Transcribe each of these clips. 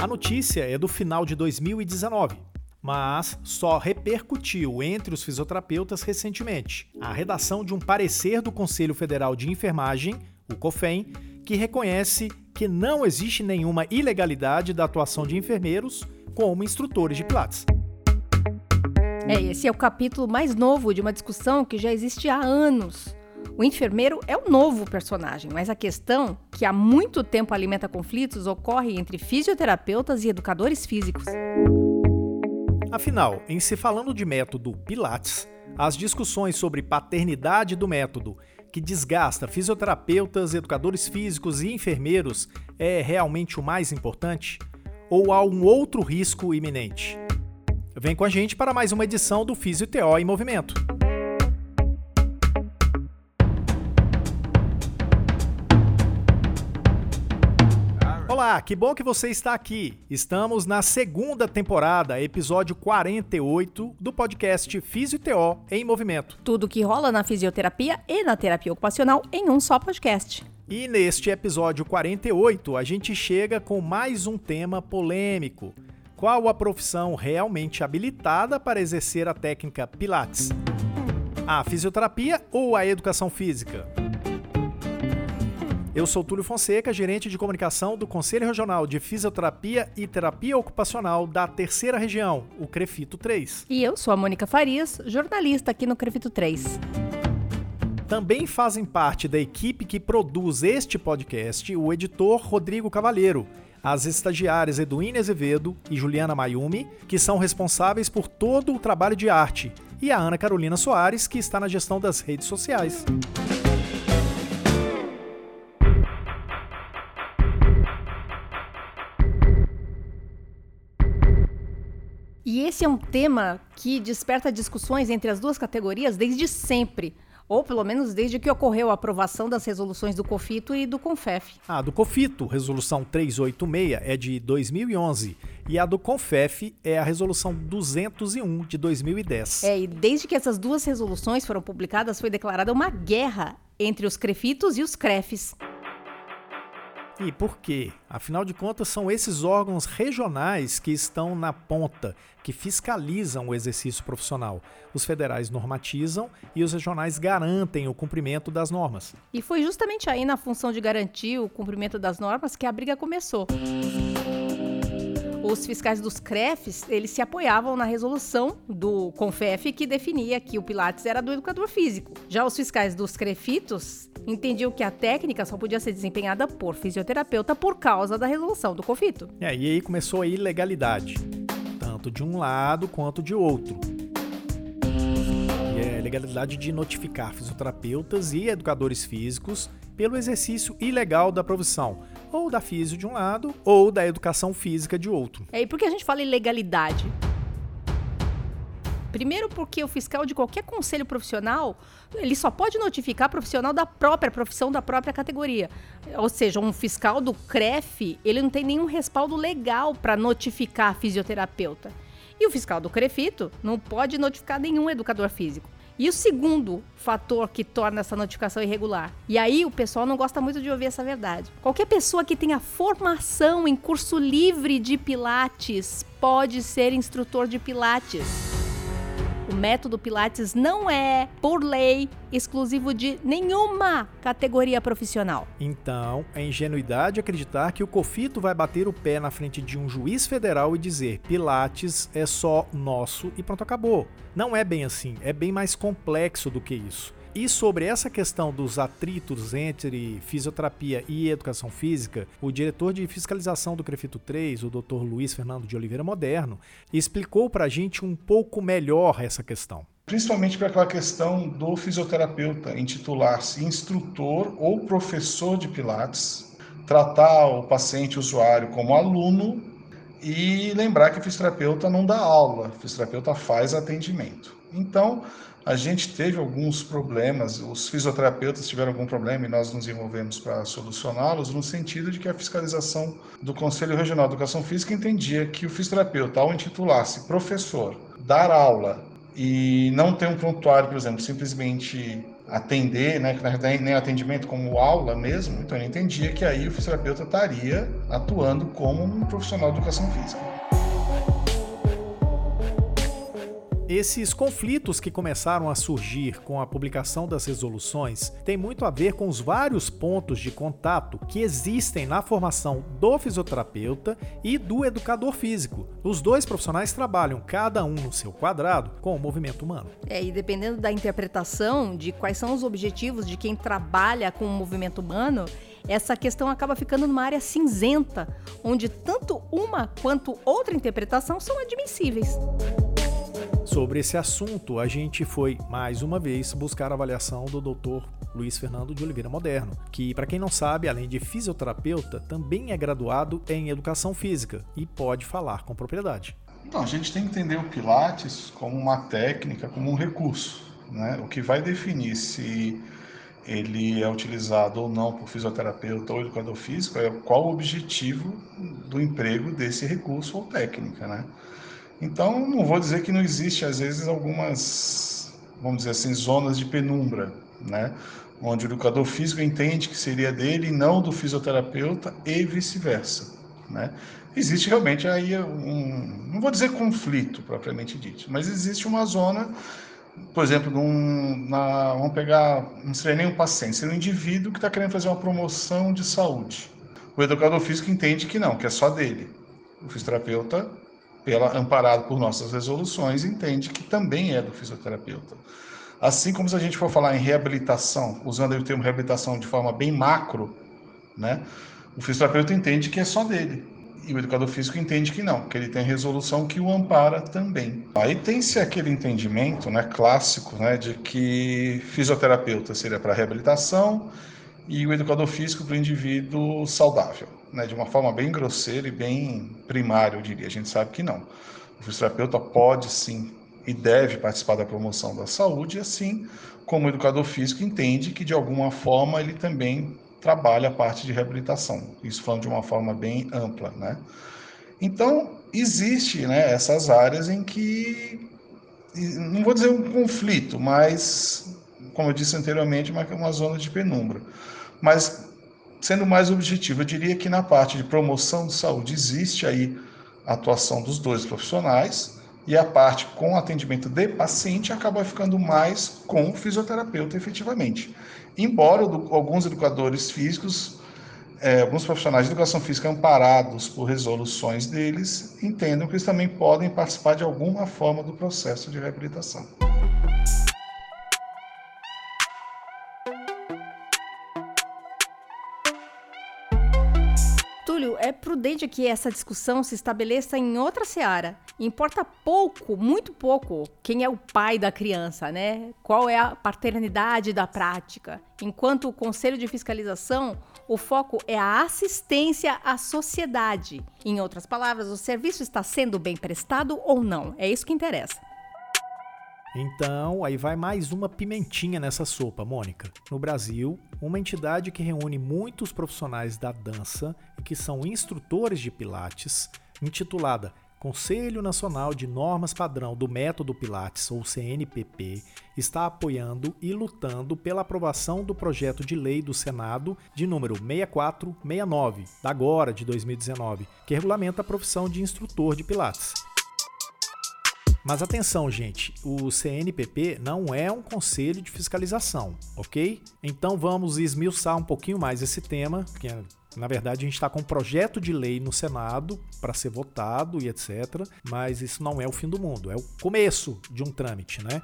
A notícia é do final de 2019, mas só repercutiu entre os fisioterapeutas recentemente a redação de um parecer do Conselho Federal de Enfermagem, o COFEN, que reconhece que não existe nenhuma ilegalidade da atuação de enfermeiros como instrutores de Pilates. É, esse é o capítulo mais novo de uma discussão que já existe há anos. O enfermeiro é um novo personagem, mas a questão, que há muito tempo alimenta conflitos, ocorre entre fisioterapeutas e educadores físicos. Afinal, em se falando de método Pilates, as discussões sobre paternidade do método, que desgasta fisioterapeutas, educadores físicos e enfermeiros, é realmente o mais importante? Ou há um outro risco iminente? Vem com a gente para mais uma edição do Físio TO em Movimento. Olá, que bom que você está aqui. Estamos na segunda temporada, episódio 48 do podcast Físio-TO em Movimento. Tudo que rola na fisioterapia e na terapia ocupacional em um só podcast. E neste episódio 48, a gente chega com mais um tema polêmico. Qual a profissão realmente habilitada para exercer a técnica Pilates? A fisioterapia ou a educação física? Eu sou Túlio Fonseca, gerente de comunicação do Conselho Regional de Fisioterapia e Terapia Ocupacional da Terceira Região, o Crefito 3. E eu sou a Mônica Farias, jornalista aqui no Crefito 3. Também fazem parte da equipe que produz este podcast o editor Rodrigo Cavalheiro, as estagiárias Eduine Azevedo e Juliana Mayumi, que são responsáveis por todo o trabalho de arte, e a Ana Carolina Soares, que está na gestão das redes sociais. E esse é um tema que desperta discussões entre as duas categorias desde sempre ou pelo menos desde que ocorreu a aprovação das resoluções do COFITO e do CONFEF. A do COFITO, resolução 386, é de 2011 e a do CONFEF é a resolução 201 de 2010. É, e desde que essas duas resoluções foram publicadas foi declarada uma guerra entre os CREFITOS e os CREFs. E por quê? Afinal de contas, são esses órgãos regionais que estão na ponta, que fiscalizam o exercício profissional. Os federais normatizam e os regionais garantem o cumprimento das normas. E foi justamente aí na função de garantir o cumprimento das normas que a briga começou os fiscais dos CREFs, eles se apoiavam na resolução do CONFEF que definia que o Pilates era do educador físico. Já os fiscais dos CREFITOS entendiam que a técnica só podia ser desempenhada por fisioterapeuta por causa da resolução do COFITO. É, e aí começou a ilegalidade, tanto de um lado quanto de outro. É legalidade de notificar fisioterapeutas e educadores físicos pelo exercício ilegal da profissão, ou da física de um lado, ou da educação física de outro. É, e por que a gente fala ilegalidade? Primeiro porque o fiscal de qualquer conselho profissional, ele só pode notificar profissional da própria profissão, da própria categoria. Ou seja, um fiscal do CREF, ele não tem nenhum respaldo legal para notificar fisioterapeuta. E o fiscal do CREFITO não pode notificar nenhum educador físico. E o segundo fator que torna essa notificação irregular. E aí o pessoal não gosta muito de ouvir essa verdade. Qualquer pessoa que tenha formação em curso livre de Pilates pode ser instrutor de Pilates. O método Pilates não é, por lei, exclusivo de nenhuma categoria profissional. Então, é ingenuidade acreditar que o COFITO vai bater o pé na frente de um juiz federal e dizer Pilates é só nosso e pronto, acabou. Não é bem assim, é bem mais complexo do que isso. E sobre essa questão dos atritos entre fisioterapia e educação física, o diretor de fiscalização do Crefito 3, o Dr. Luiz Fernando de Oliveira Moderno, explicou para a gente um pouco melhor essa questão. Principalmente para aquela questão do fisioterapeuta intitular-se instrutor ou professor de Pilates, tratar o paciente usuário como aluno e lembrar que o fisioterapeuta não dá aula, o fisioterapeuta faz atendimento. Então, a gente teve alguns problemas, os fisioterapeutas tiveram algum problema e nós nos envolvemos para solucioná-los, no sentido de que a fiscalização do Conselho Regional de Educação Física entendia que o fisioterapeuta, ao intitular-se professor, dar aula e não ter um prontuário, por exemplo, simplesmente atender, né, nem atendimento como aula mesmo, então ele entendia que aí o fisioterapeuta estaria atuando como um profissional de educação física. Esses conflitos que começaram a surgir com a publicação das resoluções têm muito a ver com os vários pontos de contato que existem na formação do fisioterapeuta e do educador físico. Os dois profissionais trabalham cada um no seu quadrado com o movimento humano. É, e dependendo da interpretação de quais são os objetivos de quem trabalha com o movimento humano, essa questão acaba ficando numa área cinzenta, onde tanto uma quanto outra interpretação são admissíveis. Sobre esse assunto, a gente foi mais uma vez buscar a avaliação do Dr. Luiz Fernando de Oliveira Moderno, que, para quem não sabe, além de fisioterapeuta, também é graduado em educação física e pode falar com propriedade. Então, a gente tem que entender o Pilates como uma técnica, como um recurso. Né? O que vai definir se ele é utilizado ou não por fisioterapeuta ou educador físico é qual o objetivo do emprego desse recurso ou técnica. Né? Então, não vou dizer que não existe, às vezes, algumas, vamos dizer assim, zonas de penumbra, né? Onde o educador físico entende que seria dele e não do fisioterapeuta e vice-versa, né? Existe realmente aí um, não vou dizer conflito propriamente dito, mas existe uma zona, por exemplo, num, na, vamos pegar, não seria nem um paciente, seria um indivíduo que está querendo fazer uma promoção de saúde. O educador físico entende que não, que é só dele. O fisioterapeuta pela, amparado por nossas resoluções, entende que também é do fisioterapeuta. Assim como se a gente for falar em reabilitação, usando o termo reabilitação de forma bem macro, né, o fisioterapeuta entende que é só dele. E o educador físico entende que não, que ele tem resolução que o ampara também. Aí tem-se aquele entendimento né, clássico né, de que fisioterapeuta seria para reabilitação e o educador físico para o indivíduo saudável né, de uma forma bem grosseira e bem primária, eu diria. A gente sabe que não. O fisioterapeuta pode sim e deve participar da promoção da saúde, assim como o educador físico entende que de alguma forma ele também trabalha a parte de reabilitação. Isso falando de uma forma bem ampla, né? Então, existe né, essas áreas em que, não vou dizer um conflito, mas, como eu disse anteriormente, uma, uma zona de penumbra. Mas sendo mais objetivo, eu diria que na parte de promoção de saúde existe aí a atuação dos dois profissionais e a parte com atendimento de paciente acaba ficando mais com o fisioterapeuta efetivamente. Embora alguns educadores físicos, é, alguns profissionais de educação física amparados por resoluções deles, entendam que eles também podem participar de alguma forma do processo de reabilitação. É prudente que essa discussão se estabeleça em outra seara. Importa pouco, muito pouco, quem é o pai da criança, né? Qual é a paternidade da prática. Enquanto o Conselho de Fiscalização, o foco é a assistência à sociedade. Em outras palavras, o serviço está sendo bem prestado ou não. É isso que interessa. Então, aí vai mais uma pimentinha nessa sopa, Mônica. No Brasil, uma entidade que reúne muitos profissionais da dança e que são instrutores de Pilates, intitulada Conselho Nacional de Normas Padrão do Método Pilates, ou CNPP, está apoiando e lutando pela aprovação do projeto de lei do Senado de número 6469, da agora de 2019, que regulamenta a profissão de instrutor de Pilates. Mas atenção, gente, o CNPP não é um conselho de fiscalização, ok? Então vamos esmiuçar um pouquinho mais esse tema, porque na verdade a gente está com um projeto de lei no Senado para ser votado e etc. Mas isso não é o fim do mundo, é o começo de um trâmite, né?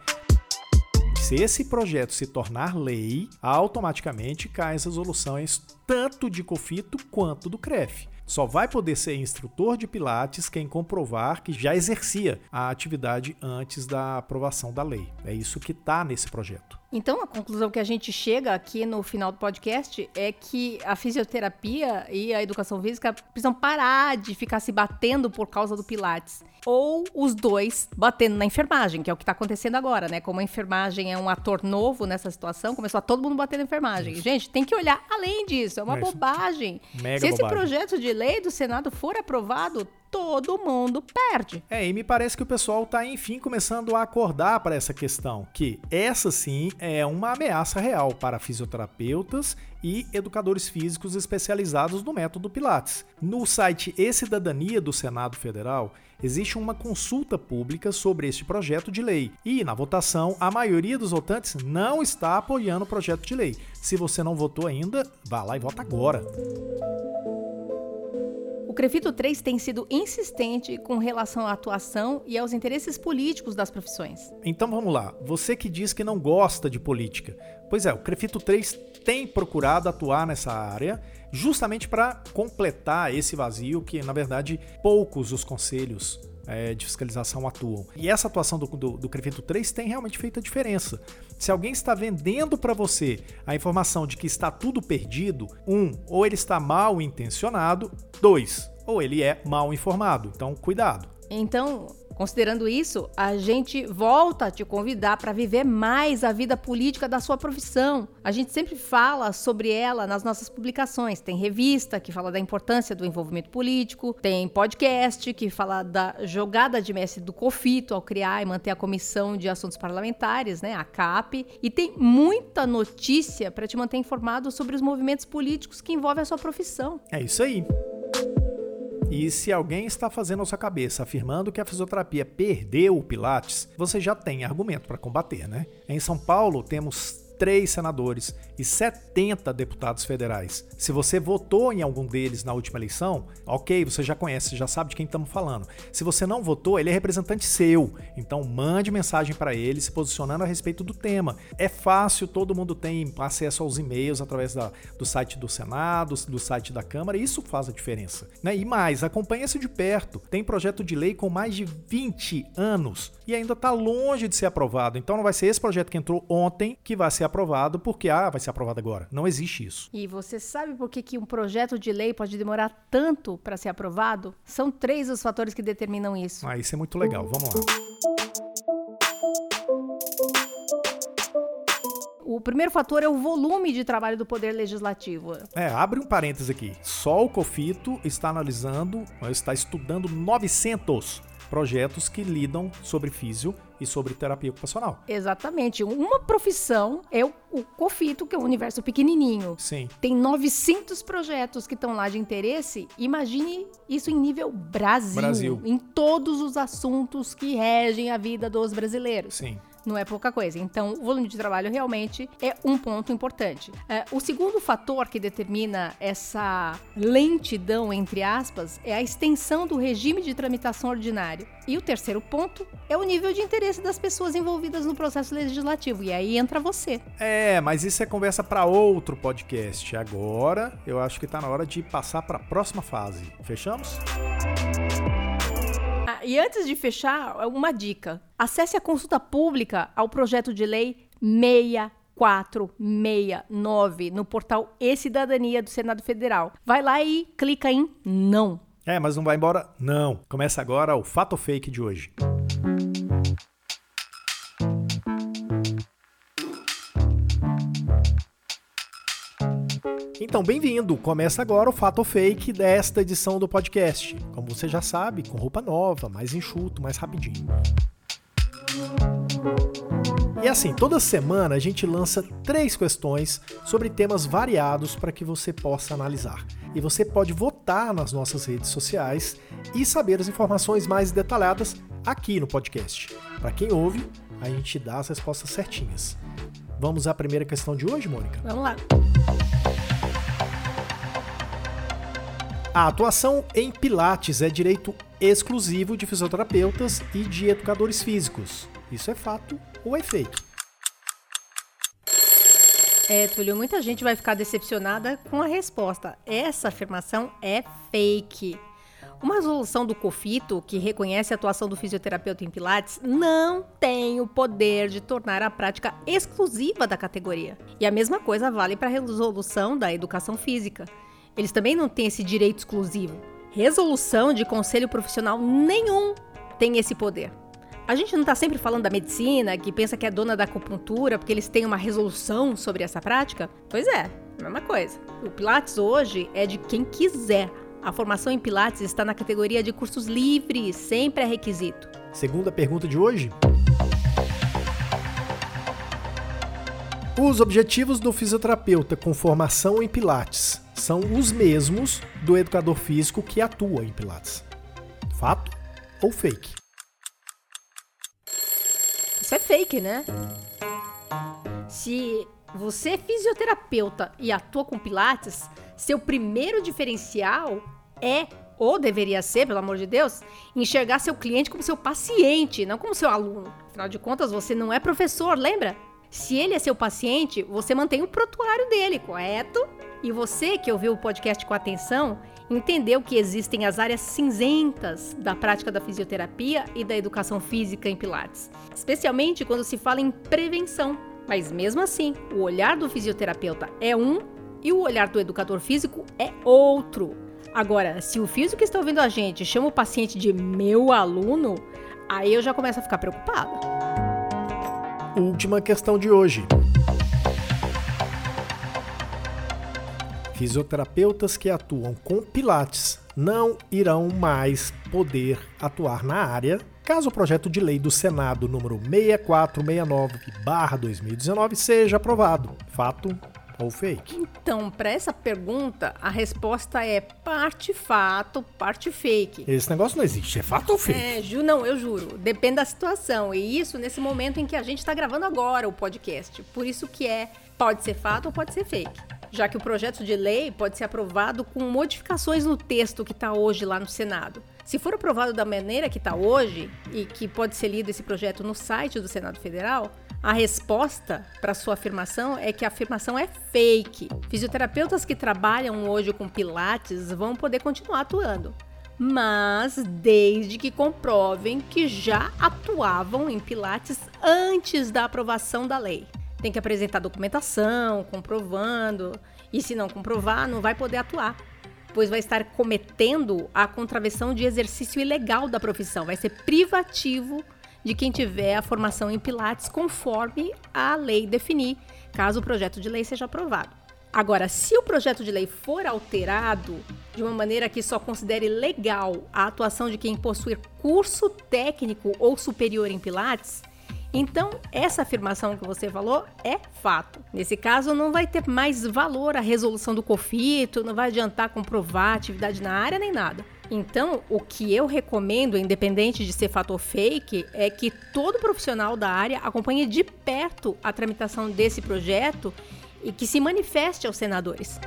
Se esse projeto se tornar lei, automaticamente caem as resoluções tanto de COFITO quanto do CREF. Só vai poder ser instrutor de Pilates quem comprovar que já exercia a atividade antes da aprovação da lei. É isso que está nesse projeto. Então, a conclusão que a gente chega aqui no final do podcast é que a fisioterapia e a educação física precisam parar de ficar se batendo por causa do Pilates ou os dois batendo na enfermagem, que é o que está acontecendo agora, né? Como a enfermagem é um ator novo nessa situação, começou a todo mundo bater na enfermagem. Gente, tem que olhar além disso, é uma é bobagem. Se esse bobagem. projeto de lei do Senado for aprovado, todo mundo perde. É, e me parece que o pessoal está, enfim, começando a acordar para essa questão, que essa sim é uma ameaça real para fisioterapeutas e educadores físicos especializados no método Pilates. No site E-Cidadania do Senado Federal, existe uma consulta pública sobre este projeto de lei. E, na votação, a maioria dos votantes não está apoiando o projeto de lei. Se você não votou ainda, vá lá e vota agora. Crefito 3 tem sido insistente com relação à atuação e aos interesses políticos das profissões. Então vamos lá. Você que diz que não gosta de política. Pois é, o Crefito 3 tem procurado atuar nessa área justamente para completar esse vazio que, na verdade, poucos os conselhos é, de fiscalização atuam. E essa atuação do, do, do Crefito 3 tem realmente feito a diferença. Se alguém está vendendo para você a informação de que está tudo perdido, um, ou ele está mal intencionado, dois, ou ele é mal informado. Então, cuidado. Então, Considerando isso, a gente volta a te convidar para viver mais a vida política da sua profissão. A gente sempre fala sobre ela nas nossas publicações. Tem revista que fala da importância do envolvimento político, tem podcast que fala da jogada de mestre do COFITO ao criar e manter a Comissão de Assuntos Parlamentares, né, a CAP, e tem muita notícia para te manter informado sobre os movimentos políticos que envolvem a sua profissão. É isso aí. E se alguém está fazendo a sua cabeça afirmando que a fisioterapia perdeu o Pilates, você já tem argumento para combater, né? Em São Paulo temos três senadores e 70 deputados federais. Se você votou em algum deles na última eleição, ok, você já conhece, já sabe de quem estamos falando. Se você não votou, ele é representante seu. Então mande mensagem para ele se posicionando a respeito do tema. É fácil, todo mundo tem acesso aos e-mails através da, do site do Senado, do site da Câmara, e isso faz a diferença. Né? E mais, acompanhe-se de perto. Tem projeto de lei com mais de 20 anos e ainda está longe de ser aprovado. Então não vai ser esse projeto que entrou ontem que vai ser aprovado porque ah, vai ser aprovado agora. Não existe isso. E você sabe por que, que um projeto de lei pode demorar tanto para ser aprovado? São três os fatores que determinam isso. Ah, isso é muito legal. Vamos lá. O primeiro fator é o volume de trabalho do Poder Legislativo. É, abre um parênteses aqui. Só o COFITO está analisando, está estudando 900 projetos que lidam sobre físio e sobre terapia ocupacional. Exatamente. Uma profissão é o, o COFITO, que é um universo pequenininho. Sim. Tem 900 projetos que estão lá de interesse. Imagine isso em nível Brasil, Brasil. Em todos os assuntos que regem a vida dos brasileiros. Sim não é pouca coisa. Então, o volume de trabalho realmente é um ponto importante. É, o segundo fator que determina essa lentidão, entre aspas, é a extensão do regime de tramitação ordinário. E o terceiro ponto é o nível de interesse das pessoas envolvidas no processo legislativo. E aí entra você. É, mas isso é conversa para outro podcast. Agora, eu acho que está na hora de passar para a próxima fase. Fechamos? Ah, e antes de fechar, uma dica. Acesse a consulta pública ao projeto de lei 6469 no portal E-Cidadania do Senado Federal. Vai lá e clica em não. É, mas não vai embora? Não. Começa agora o Fato Fake de hoje. Então, bem-vindo! Começa agora o Fato Fake desta edição do podcast. Como você já sabe, com roupa nova, mais enxuto, mais rapidinho. E assim, toda semana a gente lança três questões sobre temas variados para que você possa analisar. E você pode votar nas nossas redes sociais e saber as informações mais detalhadas aqui no podcast. Para quem ouve, a gente dá as respostas certinhas. Vamos à primeira questão de hoje, Mônica? Vamos lá. A atuação em Pilates é direito exclusivo de fisioterapeutas e de educadores físicos. Isso é fato ou é fake? É, Túlio, muita gente vai ficar decepcionada com a resposta. Essa afirmação é fake. Uma resolução do COFITO, que reconhece a atuação do fisioterapeuta em Pilates, não tem o poder de tornar a prática exclusiva da categoria. E a mesma coisa vale para a resolução da educação física. Eles também não têm esse direito exclusivo. Resolução de conselho profissional nenhum tem esse poder. A gente não está sempre falando da medicina, que pensa que é dona da acupuntura porque eles têm uma resolução sobre essa prática? Pois é, mesma coisa. O Pilates hoje é de quem quiser. A formação em Pilates está na categoria de cursos livres, sempre é requisito. Segunda pergunta de hoje. Os objetivos do fisioterapeuta com formação em Pilates são os mesmos do educador físico que atua em Pilates. Fato ou fake? Isso é fake, né? Se você é fisioterapeuta e atua com Pilates, seu primeiro diferencial é, ou deveria ser, pelo amor de Deus, enxergar seu cliente como seu paciente, não como seu aluno. Afinal de contas, você não é professor, lembra? Se ele é seu paciente, você mantém o prontuário dele, correto? E você que ouviu o podcast com atenção, entendeu que existem as áreas cinzentas da prática da fisioterapia e da educação física em Pilates, especialmente quando se fala em prevenção. Mas mesmo assim, o olhar do fisioterapeuta é um e o olhar do educador físico é outro. Agora, se o físico que está ouvindo a gente chama o paciente de meu aluno, aí eu já começo a ficar preocupada. Última questão de hoje. Fisioterapeutas que atuam com Pilates não irão mais poder atuar na área caso o projeto de lei do Senado número 6469/2019 seja aprovado. Fato ou fake? Então, para essa pergunta, a resposta é parte fato, parte fake. Esse negócio não existe, é fato ou fake? É, ju, não, eu juro. Depende da situação. E isso nesse momento em que a gente está gravando agora o podcast. Por isso que é pode ser fato ou pode ser fake. Já que o projeto de lei pode ser aprovado com modificações no texto que está hoje lá no Senado. Se for aprovado da maneira que está hoje, e que pode ser lido esse projeto no site do Senado Federal, a resposta para sua afirmação é que a afirmação é fake. Fisioterapeutas que trabalham hoje com pilates vão poder continuar atuando, mas desde que comprovem que já atuavam em pilates antes da aprovação da lei. Tem que apresentar documentação, comprovando, e se não comprovar, não vai poder atuar pois vai estar cometendo a contravenção de exercício ilegal da profissão, vai ser privativo de quem tiver a formação em Pilates conforme a lei definir, caso o projeto de lei seja aprovado. Agora, se o projeto de lei for alterado de uma maneira que só considere legal a atuação de quem possui curso técnico ou superior em Pilates, então essa afirmação que você falou é fato. Nesse caso, não vai ter mais valor a resolução do conflito, não vai adiantar comprovar atividade na área nem nada. Então, o que eu recomendo, independente de ser fato ou fake, é que todo profissional da área acompanhe de perto a tramitação desse projeto e que se manifeste aos senadores.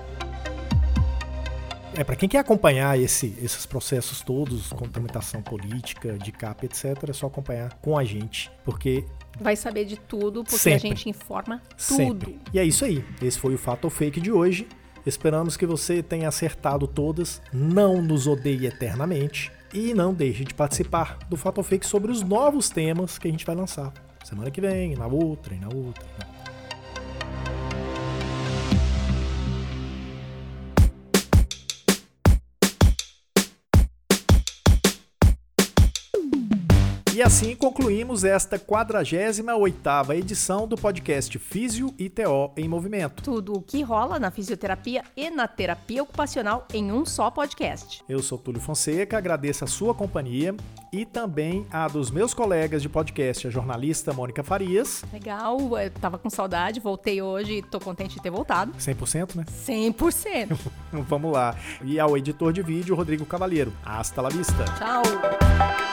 É, para quem quer acompanhar esse, esses processos todos, com tramitação política, de CAP, etc., é só acompanhar com a gente, porque vai saber de tudo, porque Sempre. a gente informa tudo. Sempre. E é isso aí. Esse foi o Fato ou Fake de hoje. Esperamos que você tenha acertado todas, não nos odeie eternamente e não deixe de participar do Fato Fake sobre os novos temas que a gente vai lançar. Semana que vem, na outra, e na outra. E na outra. E assim concluímos esta 48ª edição do podcast Físio e TO em Movimento. Tudo o que rola na fisioterapia e na terapia ocupacional em um só podcast. Eu sou Túlio Fonseca, agradeço a sua companhia e também a dos meus colegas de podcast, a jornalista Mônica Farias. Legal, eu tava com saudade, voltei hoje e tô contente de ter voltado. 100%, né? 100%. Vamos lá. E ao editor de vídeo, Rodrigo Cavalheiro. Hasta la vista. Tchau.